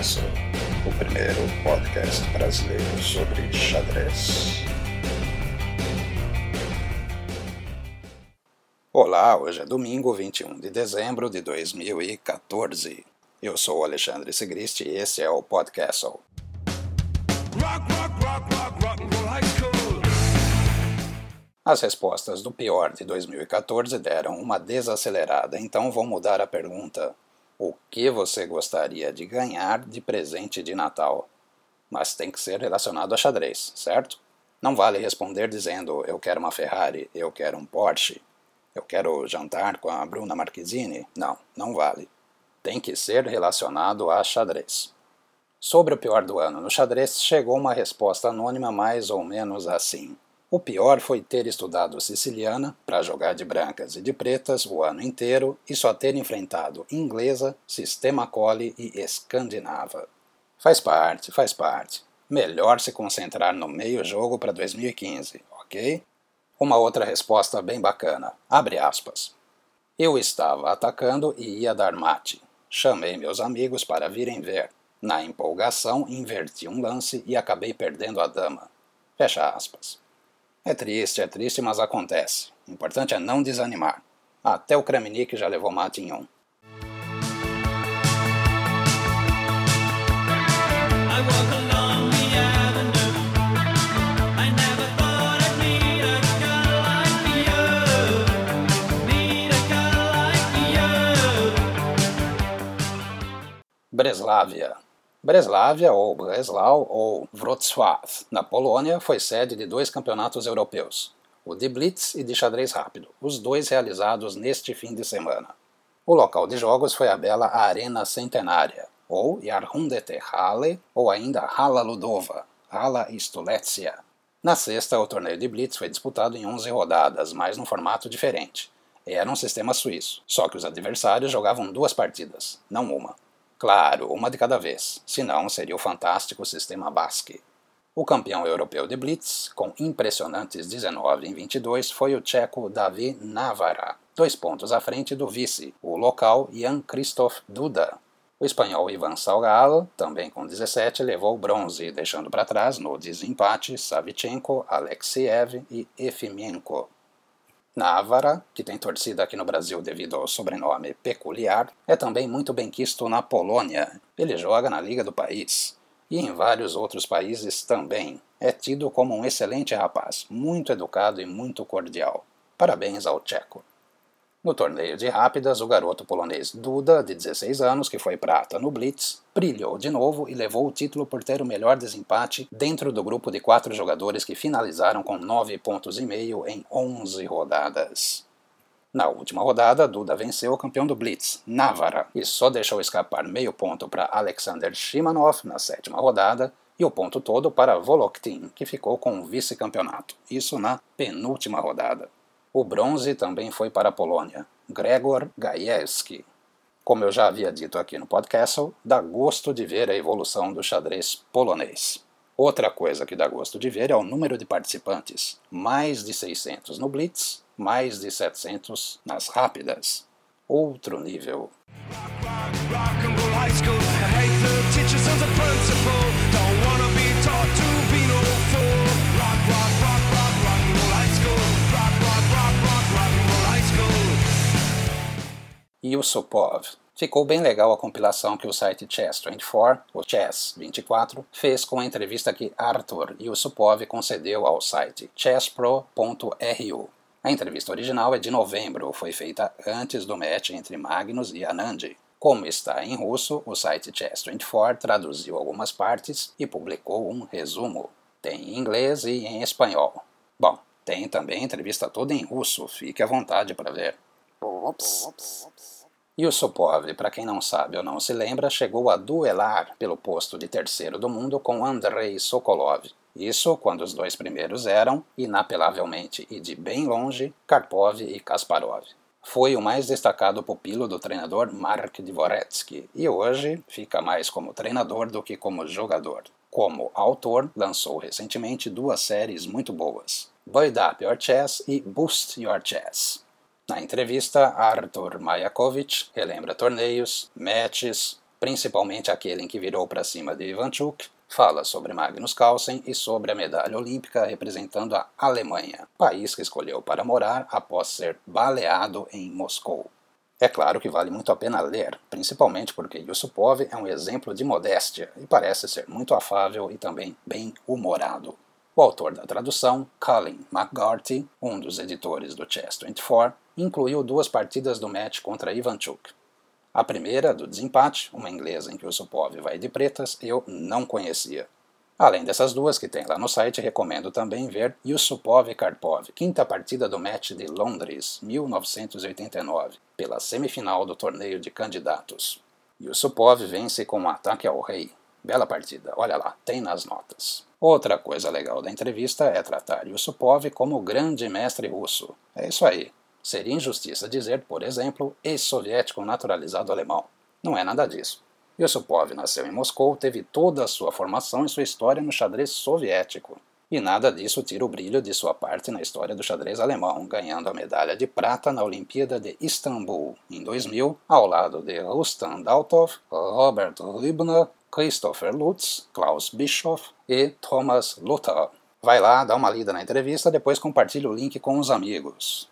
Castle, o primeiro podcast brasileiro sobre xadrez. Olá, hoje é domingo 21 de dezembro de 2014. Eu sou o Alexandre Sigrist e esse é o Podcast. Rock, rock, rock, As respostas do pior de 2014 deram uma desacelerada, então vou mudar a pergunta o que você gostaria de ganhar de presente de Natal. Mas tem que ser relacionado a xadrez, certo? Não vale responder dizendo eu quero uma Ferrari, eu quero um Porsche, eu quero jantar com a Bruna Marquezine. Não, não vale. Tem que ser relacionado a xadrez. Sobre o pior do ano no xadrez, chegou uma resposta anônima mais ou menos assim. O pior foi ter estudado siciliana para jogar de brancas e de pretas o ano inteiro e só ter enfrentado inglesa, sistema cole e escandinava. Faz parte, faz parte. Melhor se concentrar no meio jogo para 2015, ok? Uma outra resposta bem bacana. Abre aspas. Eu estava atacando e ia dar mate. Chamei meus amigos para virem ver. Na empolgação, inverti um lance e acabei perdendo a dama. Fecha aspas. É triste, é triste, mas acontece. O importante é não desanimar. Até o Kramnik já levou mate em um. Breslávia Breslávia, ou Breslau, ou Wrocław, na Polônia, foi sede de dois campeonatos europeus, o de Blitz e de xadrez rápido, os dois realizados neste fim de semana. O local de jogos foi a bela Arena Centenária, ou Jahrhunderte Halle, ou ainda Hala Ludova, Hala Stulecia. Na sexta, o torneio de Blitz foi disputado em 11 rodadas, mas num formato diferente. Era um sistema suíço, só que os adversários jogavam duas partidas, não uma. Claro, uma de cada vez, senão seria o fantástico sistema Basque. O campeão europeu de Blitz, com impressionantes 19 em 22, foi o tcheco Davi Navara, dois pontos à frente do vice, o local Jan Christoph Duda. O espanhol Ivan Salgado, também com 17, levou o bronze, deixando para trás no desempate Savichenko, Alexiev e Efimienko. Návara, que tem torcida aqui no Brasil devido ao sobrenome peculiar, é também muito bem quisto na Polônia. Ele joga na Liga do país. E em vários outros países também. É tido como um excelente rapaz, muito educado e muito cordial. Parabéns ao Tcheco. No torneio de rápidas, o garoto polonês Duda, de 16 anos, que foi prata no Blitz, brilhou de novo e levou o título por ter o melhor desempate dentro do grupo de quatro jogadores que finalizaram com 9 pontos e meio em 11 rodadas. Na última rodada, Duda venceu o campeão do Blitz, Navara, e só deixou escapar meio ponto para Alexander Shimanov na sétima rodada e o ponto todo para Voloktin, que ficou com o vice-campeonato, isso na penúltima rodada. O bronze também foi para a Polônia, Gregor Gajewski. Como eu já havia dito aqui no podcast, dá gosto de ver a evolução do xadrez polonês. Outra coisa que dá gosto de ver é o número de participantes: mais de 600 no Blitz, mais de 700 nas rápidas. Outro nível. Rock, Yusupov. Ficou bem legal a compilação que o site Chess24, ou Chess24, fez com a entrevista que Arthur Yusupov concedeu ao site chesspro.ru. A entrevista original é de novembro, foi feita antes do match entre Magnus e Anand. Como está em russo, o site Chess24 traduziu algumas partes e publicou um resumo. Tem em inglês e em espanhol. Bom, tem também entrevista toda em russo, fique à vontade para ver. E o Sopov, para quem não sabe ou não se lembra, chegou a duelar pelo posto de terceiro do mundo com Andrei Sokolov. Isso quando os dois primeiros eram, inapelavelmente e de bem longe, Karpov e Kasparov. Foi o mais destacado pupilo do treinador Mark Dvoretsky e hoje fica mais como treinador do que como jogador. Como autor, lançou recentemente duas séries muito boas: Build Up Your Chess e Boost Your Chess. Na entrevista, Arthur Mayakovich relembra torneios, matches, principalmente aquele em que virou para cima de Ivanchuk, fala sobre Magnus Carlsen e sobre a medalha olímpica representando a Alemanha, país que escolheu para morar após ser baleado em Moscou. É claro que vale muito a pena ler, principalmente porque Yusupov é um exemplo de modéstia e parece ser muito afável e também bem humorado. O autor da tradução, Colin McGarty, um dos editores do Chess 24, incluiu duas partidas do match contra Ivanchuk. A primeira, do desempate, uma inglesa em que Yusupov vai de pretas, eu não conhecia. Além dessas duas que tem lá no site, recomendo também ver Yusupov Karpov, quinta partida do match de Londres, 1989, pela semifinal do torneio de candidatos. Yusupov vence com um ataque ao rei. Bela partida, olha lá, tem nas notas. Outra coisa legal da entrevista é tratar Yusupov como o grande mestre russo. É isso aí. Seria injustiça dizer, por exemplo, ex-soviético naturalizado alemão. Não é nada disso. Yusupov nasceu em Moscou, teve toda a sua formação e sua história no xadrez soviético. E nada disso tira o brilho de sua parte na história do xadrez alemão, ganhando a medalha de prata na Olimpíada de Istambul em 2000, ao lado de Rustam Daltov, Robert Ribner, Christopher Lutz, Klaus Bischoff e Thomas Luther. Vai lá, dá uma lida na entrevista, depois compartilhe o link com os amigos.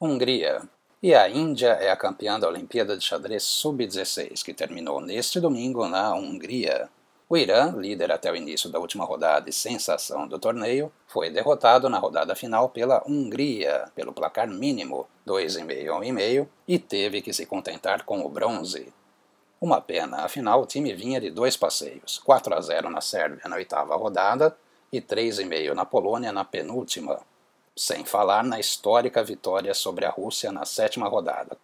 Hungria. E a Índia é a campeã da Olimpíada de Xadrez Sub-16, que terminou neste domingo na Hungria. O Irã, líder até o início da última rodada e sensação do torneio, foi derrotado na rodada final pela Hungria, pelo placar mínimo, 2,5 a 1,5, e teve que se contentar com o bronze. Uma pena, afinal o time vinha de dois passeios, 4 a 0 na Sérvia na oitava rodada e 3,5 na Polônia na penúltima sem falar na histórica vitória sobre a Rússia na sétima rodada.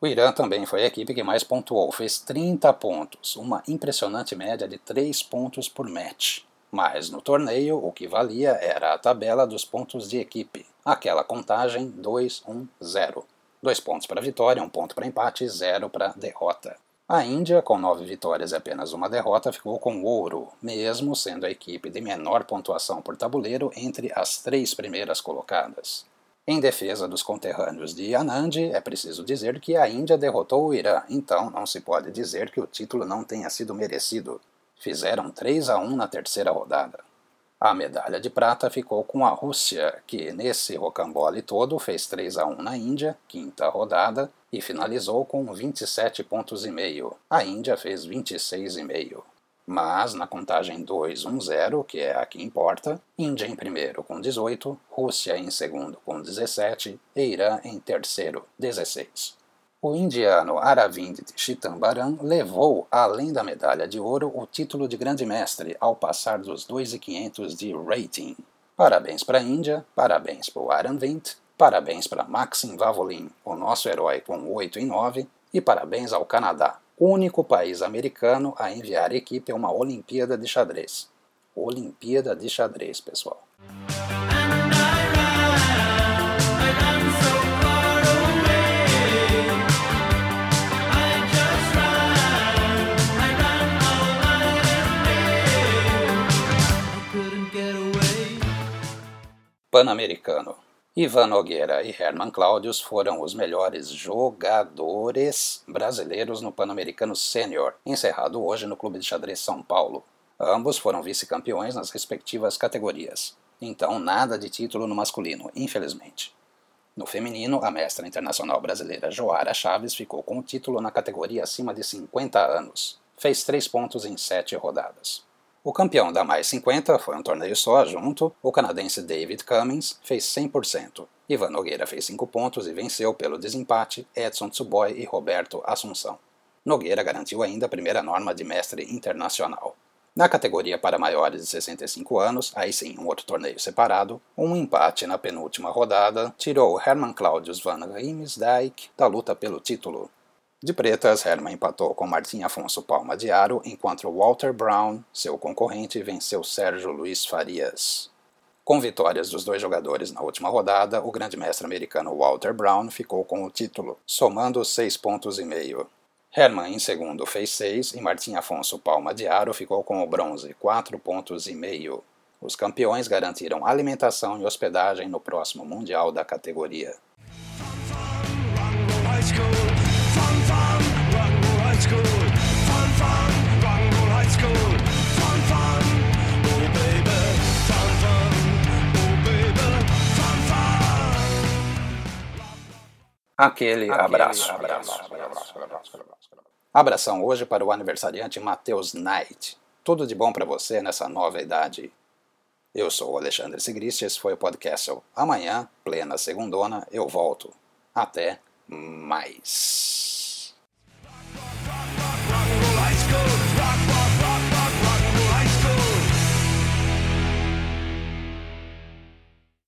O Irã também foi a equipe que mais pontuou, fez 30 pontos, uma impressionante média de 3 pontos por match. Mas no torneio o que valia era a tabela dos pontos de equipe, aquela contagem 2-1-0. Dois pontos para vitória, um ponto para empate zero para derrota. A Índia, com nove vitórias e apenas uma derrota, ficou com ouro, mesmo sendo a equipe de menor pontuação por tabuleiro entre as três primeiras colocadas. Em defesa dos conterrâneos de Anand, é preciso dizer que a Índia derrotou o Irã, então não se pode dizer que o título não tenha sido merecido. Fizeram 3 a 1 na terceira rodada. A medalha de prata ficou com a Rússia, que nesse rocambole todo fez 3 a 1 na Índia, quinta rodada, e finalizou com 27 pontos e meio. A Índia fez 26,5. Mas na contagem 2-1-0, que é a que importa, Índia em primeiro com 18, Rússia em segundo com 17 e Irã em terceiro, 16. O indiano Aravind Chitambaram levou, além da medalha de ouro, o título de grande mestre ao passar dos 2.500 de rating. Parabéns para a Índia, parabéns para o Aravind, parabéns para Maxim Vavolin, o nosso herói com 8 em 9, e parabéns ao Canadá, único país americano a enviar equipe a uma Olimpíada de xadrez. Olimpíada de xadrez, pessoal. Pan-Americano. Ivan Nogueira e Herman Claudius foram os melhores jogadores brasileiros no Pan-Americano Sênior, encerrado hoje no Clube de Xadrez São Paulo. Ambos foram vice-campeões nas respectivas categorias. Então, nada de título no masculino, infelizmente. No feminino, a mestra internacional brasileira Joara Chaves ficou com o título na categoria acima de 50 anos. Fez três pontos em sete rodadas. O campeão da Mais 50 foi um torneio só, junto. O canadense David Cummings fez 100%. Ivan Nogueira fez 5 pontos e venceu pelo desempate Edson Tsuboy e Roberto Assunção. Nogueira garantiu ainda a primeira norma de mestre internacional. Na categoria para maiores de 65 anos, aí sim um outro torneio separado, um empate na penúltima rodada tirou Herman Claudius van Riemsdijk da luta pelo título. De pretas, Herman empatou com Martim Afonso Palma de Aro, enquanto Walter Brown, seu concorrente, venceu Sérgio Luiz Farias. Com vitórias dos dois jogadores na última rodada, o grande mestre americano Walter Brown ficou com o título, somando seis pontos e meio. Herman em segundo fez seis e Martim Afonso Palma de Aro ficou com o bronze, quatro pontos e meio. Os campeões garantiram alimentação e hospedagem no próximo Mundial da categoria. Aquele, abraço. abraço, abraço, Abração hoje para o aniversariante Matheus Knight. Tudo de bom para você nessa nova idade. Eu sou o Alexandre Sigrist, esse foi o podcast. Amanhã, plena segundona, eu volto. Até mais.